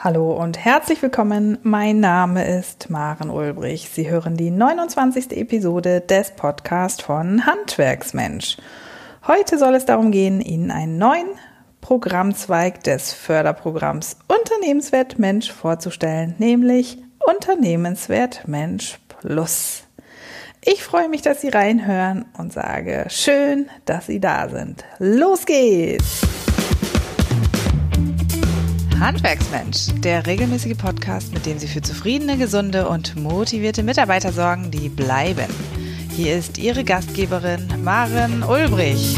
Hallo und herzlich willkommen. Mein Name ist Maren Ulbrich. Sie hören die 29. Episode des Podcasts von Handwerksmensch. Heute soll es darum gehen, Ihnen einen neuen Programmzweig des Förderprogramms Unternehmenswert Mensch vorzustellen, nämlich Unternehmenswert Mensch Plus. Ich freue mich, dass Sie reinhören und sage schön, dass Sie da sind. Los geht's! Handwerksmensch, der regelmäßige Podcast, mit dem Sie für zufriedene, gesunde und motivierte Mitarbeiter sorgen, die bleiben. Hier ist Ihre Gastgeberin Maren Ulbrich.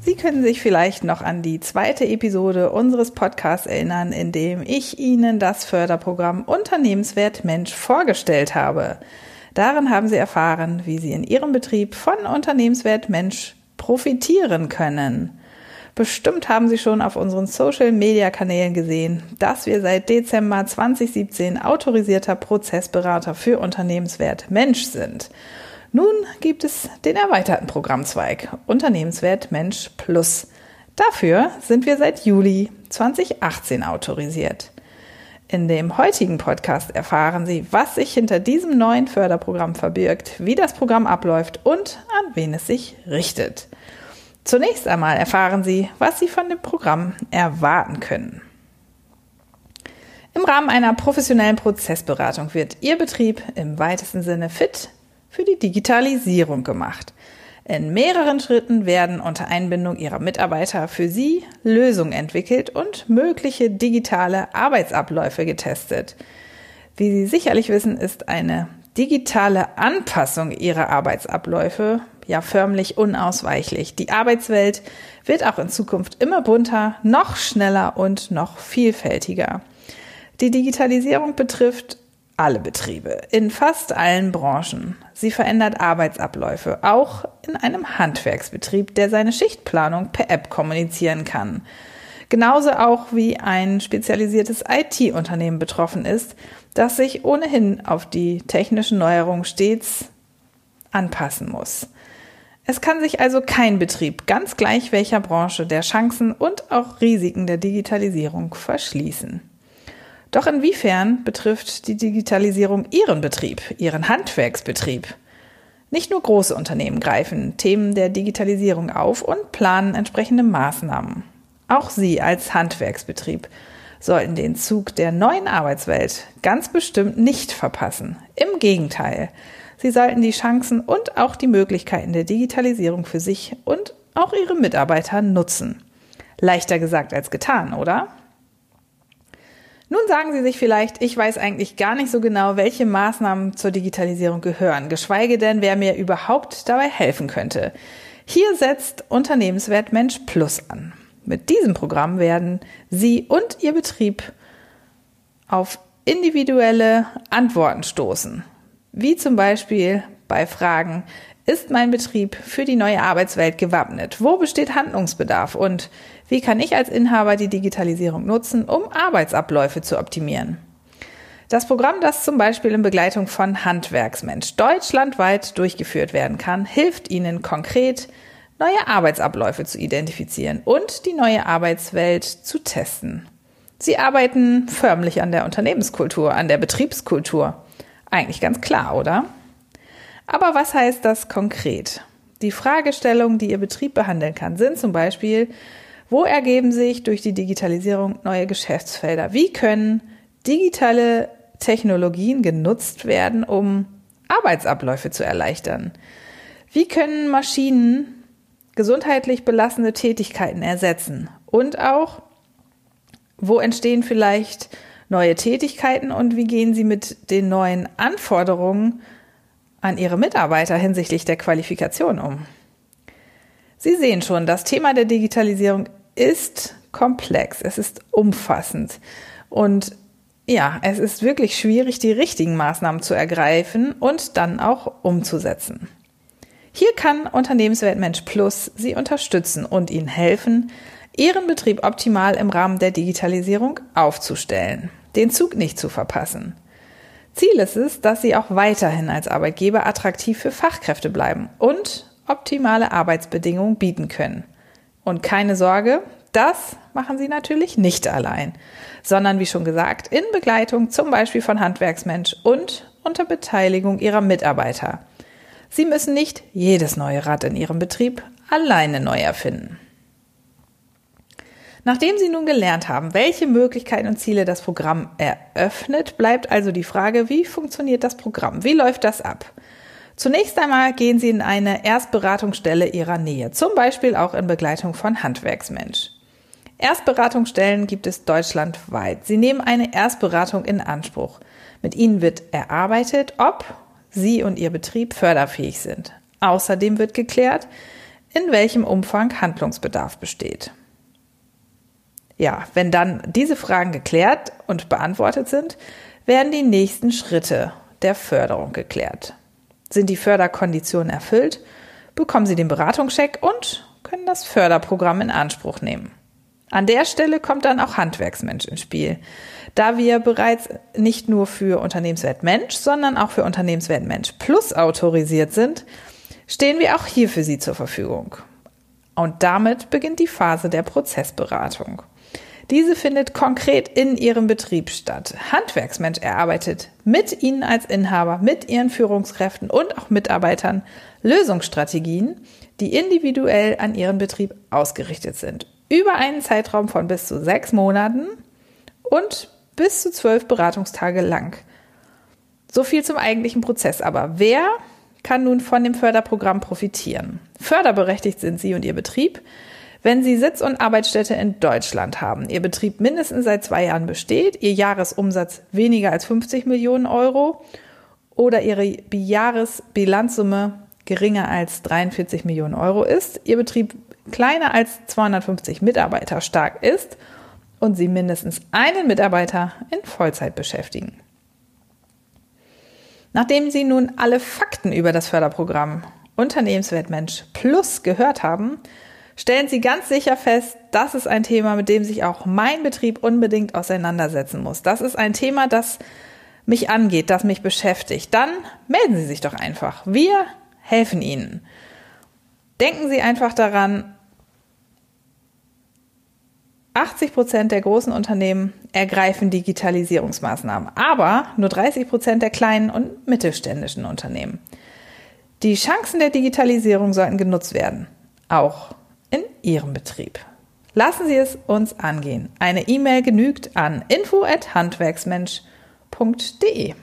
Sie können sich vielleicht noch an die zweite Episode unseres Podcasts erinnern, in dem ich Ihnen das Förderprogramm Unternehmenswert Mensch vorgestellt habe. Darin haben Sie erfahren, wie Sie in Ihrem Betrieb von Unternehmenswert Mensch profitieren können. Bestimmt haben Sie schon auf unseren Social-Media-Kanälen gesehen, dass wir seit Dezember 2017 autorisierter Prozessberater für Unternehmenswert Mensch sind. Nun gibt es den erweiterten Programmzweig Unternehmenswert Mensch Plus. Dafür sind wir seit Juli 2018 autorisiert. In dem heutigen Podcast erfahren Sie, was sich hinter diesem neuen Förderprogramm verbirgt, wie das Programm abläuft und an wen es sich richtet. Zunächst einmal erfahren Sie, was Sie von dem Programm erwarten können. Im Rahmen einer professionellen Prozessberatung wird Ihr Betrieb im weitesten Sinne fit für die Digitalisierung gemacht. In mehreren Schritten werden unter Einbindung Ihrer Mitarbeiter für Sie Lösungen entwickelt und mögliche digitale Arbeitsabläufe getestet. Wie Sie sicherlich wissen, ist eine digitale Anpassung Ihrer Arbeitsabläufe ja förmlich unausweichlich. Die Arbeitswelt wird auch in Zukunft immer bunter, noch schneller und noch vielfältiger. Die Digitalisierung betrifft alle Betriebe in fast allen Branchen. Sie verändert Arbeitsabläufe, auch in einem Handwerksbetrieb, der seine Schichtplanung per App kommunizieren kann. Genauso auch wie ein spezialisiertes IT-Unternehmen betroffen ist, das sich ohnehin auf die technischen Neuerungen stets anpassen muss. Es kann sich also kein Betrieb, ganz gleich welcher Branche, der Chancen und auch Risiken der Digitalisierung verschließen. Doch inwiefern betrifft die Digitalisierung Ihren Betrieb, Ihren Handwerksbetrieb? Nicht nur große Unternehmen greifen Themen der Digitalisierung auf und planen entsprechende Maßnahmen. Auch Sie als Handwerksbetrieb sollten den Zug der neuen Arbeitswelt ganz bestimmt nicht verpassen. Im Gegenteil, Sie sollten die Chancen und auch die Möglichkeiten der Digitalisierung für sich und auch Ihre Mitarbeiter nutzen. Leichter gesagt als getan, oder? Nun sagen Sie sich vielleicht, ich weiß eigentlich gar nicht so genau, welche Maßnahmen zur Digitalisierung gehören, geschweige denn, wer mir überhaupt dabei helfen könnte. Hier setzt Unternehmenswert Mensch Plus an. Mit diesem Programm werden Sie und Ihr Betrieb auf individuelle Antworten stoßen wie zum Beispiel bei Fragen, ist mein Betrieb für die neue Arbeitswelt gewappnet? Wo besteht Handlungsbedarf? Und wie kann ich als Inhaber die Digitalisierung nutzen, um Arbeitsabläufe zu optimieren? Das Programm, das zum Beispiel in Begleitung von Handwerksmensch deutschlandweit durchgeführt werden kann, hilft Ihnen konkret, neue Arbeitsabläufe zu identifizieren und die neue Arbeitswelt zu testen. Sie arbeiten förmlich an der Unternehmenskultur, an der Betriebskultur. Eigentlich ganz klar, oder? Aber was heißt das konkret? Die Fragestellungen, die Ihr Betrieb behandeln kann, sind zum Beispiel, wo ergeben sich durch die Digitalisierung neue Geschäftsfelder? Wie können digitale Technologien genutzt werden, um Arbeitsabläufe zu erleichtern? Wie können Maschinen gesundheitlich belastende Tätigkeiten ersetzen? Und auch, wo entstehen vielleicht neue Tätigkeiten und wie gehen Sie mit den neuen Anforderungen an Ihre Mitarbeiter hinsichtlich der Qualifikation um? Sie sehen schon, das Thema der Digitalisierung ist komplex, es ist umfassend und ja, es ist wirklich schwierig, die richtigen Maßnahmen zu ergreifen und dann auch umzusetzen. Hier kann Unternehmenswert Mensch Plus Sie unterstützen und Ihnen helfen, Ihren Betrieb optimal im Rahmen der Digitalisierung aufzustellen den Zug nicht zu verpassen. Ziel ist es, dass Sie auch weiterhin als Arbeitgeber attraktiv für Fachkräfte bleiben und optimale Arbeitsbedingungen bieten können. Und keine Sorge, Das machen Sie natürlich nicht allein, sondern wie schon gesagt, in Begleitung zum Beispiel von Handwerksmensch und unter Beteiligung Ihrer Mitarbeiter. Sie müssen nicht jedes neue Rad in Ihrem Betrieb alleine neu erfinden. Nachdem Sie nun gelernt haben, welche Möglichkeiten und Ziele das Programm eröffnet, bleibt also die Frage, wie funktioniert das Programm? Wie läuft das ab? Zunächst einmal gehen Sie in eine Erstberatungsstelle Ihrer Nähe, zum Beispiel auch in Begleitung von Handwerksmensch. Erstberatungsstellen gibt es deutschlandweit. Sie nehmen eine Erstberatung in Anspruch. Mit ihnen wird erarbeitet, ob Sie und Ihr Betrieb förderfähig sind. Außerdem wird geklärt, in welchem Umfang Handlungsbedarf besteht. Ja, wenn dann diese Fragen geklärt und beantwortet sind, werden die nächsten Schritte der Förderung geklärt. Sind die Förderkonditionen erfüllt, bekommen Sie den Beratungscheck und können das Förderprogramm in Anspruch nehmen. An der Stelle kommt dann auch Handwerksmensch ins Spiel. Da wir bereits nicht nur für Unternehmenswert Mensch, sondern auch für Unternehmenswert Mensch Plus autorisiert sind, stehen wir auch hier für Sie zur Verfügung. Und damit beginnt die Phase der Prozessberatung. Diese findet konkret in Ihrem Betrieb statt. Handwerksmensch erarbeitet mit Ihnen als Inhaber, mit Ihren Führungskräften und auch Mitarbeitern Lösungsstrategien, die individuell an Ihren Betrieb ausgerichtet sind. Über einen Zeitraum von bis zu sechs Monaten und bis zu zwölf Beratungstage lang. So viel zum eigentlichen Prozess. Aber wer kann nun von dem Förderprogramm profitieren? Förderberechtigt sind Sie und Ihr Betrieb, wenn Sie Sitz und Arbeitsstätte in Deutschland haben, Ihr Betrieb mindestens seit zwei Jahren besteht, Ihr Jahresumsatz weniger als 50 Millionen Euro oder Ihre Jahresbilanzsumme geringer als 43 Millionen Euro ist, Ihr Betrieb kleiner als 250 Mitarbeiter stark ist und Sie mindestens einen Mitarbeiter in Vollzeit beschäftigen. Nachdem Sie nun alle Fakten über das Förderprogramm Unternehmenswertmensch Plus gehört haben, stellen Sie ganz sicher fest, das ist ein Thema, mit dem sich auch mein Betrieb unbedingt auseinandersetzen muss. Das ist ein Thema, das mich angeht, das mich beschäftigt. Dann melden Sie sich doch einfach. Wir helfen Ihnen. Denken Sie einfach daran, 80 Prozent der großen Unternehmen ergreifen Digitalisierungsmaßnahmen, aber nur 30 Prozent der kleinen und mittelständischen Unternehmen. Die Chancen der Digitalisierung sollten genutzt werden, auch in Ihrem Betrieb. Lassen Sie es uns angehen. Eine E-Mail genügt an info@handwerksmensch.de.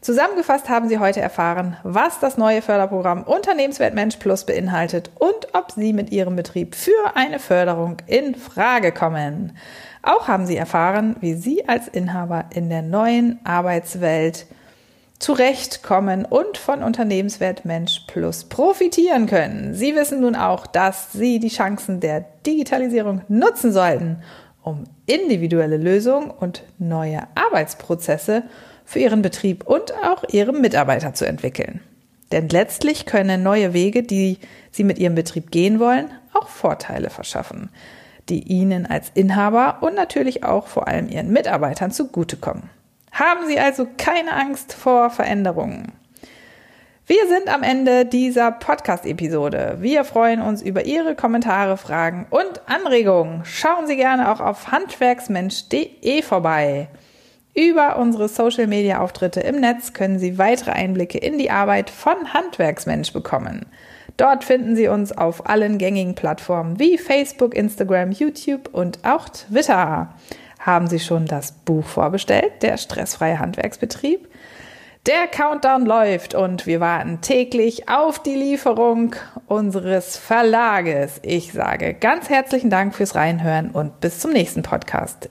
Zusammengefasst haben Sie heute erfahren, was das neue Förderprogramm Unternehmenswert Mensch Plus beinhaltet ob Sie mit Ihrem Betrieb für eine Förderung in Frage kommen. Auch haben Sie erfahren, wie Sie als Inhaber in der neuen Arbeitswelt zurechtkommen und von Unternehmenswert Mensch Plus profitieren können. Sie wissen nun auch, dass Sie die Chancen der Digitalisierung nutzen sollten, um individuelle Lösungen und neue Arbeitsprozesse für Ihren Betrieb und auch Ihre Mitarbeiter zu entwickeln. Denn letztlich können neue Wege, die Sie mit Ihrem Betrieb gehen wollen, auch Vorteile verschaffen, die Ihnen als Inhaber und natürlich auch vor allem Ihren Mitarbeitern zugutekommen. Haben Sie also keine Angst vor Veränderungen. Wir sind am Ende dieser Podcast-Episode. Wir freuen uns über Ihre Kommentare, Fragen und Anregungen. Schauen Sie gerne auch auf handwerksmensch.de vorbei. Über unsere Social-Media-Auftritte im Netz können Sie weitere Einblicke in die Arbeit von Handwerksmensch bekommen. Dort finden Sie uns auf allen gängigen Plattformen wie Facebook, Instagram, YouTube und auch Twitter. Haben Sie schon das Buch vorbestellt, der stressfreie Handwerksbetrieb? Der Countdown läuft und wir warten täglich auf die Lieferung unseres Verlages. Ich sage ganz herzlichen Dank fürs Reinhören und bis zum nächsten Podcast.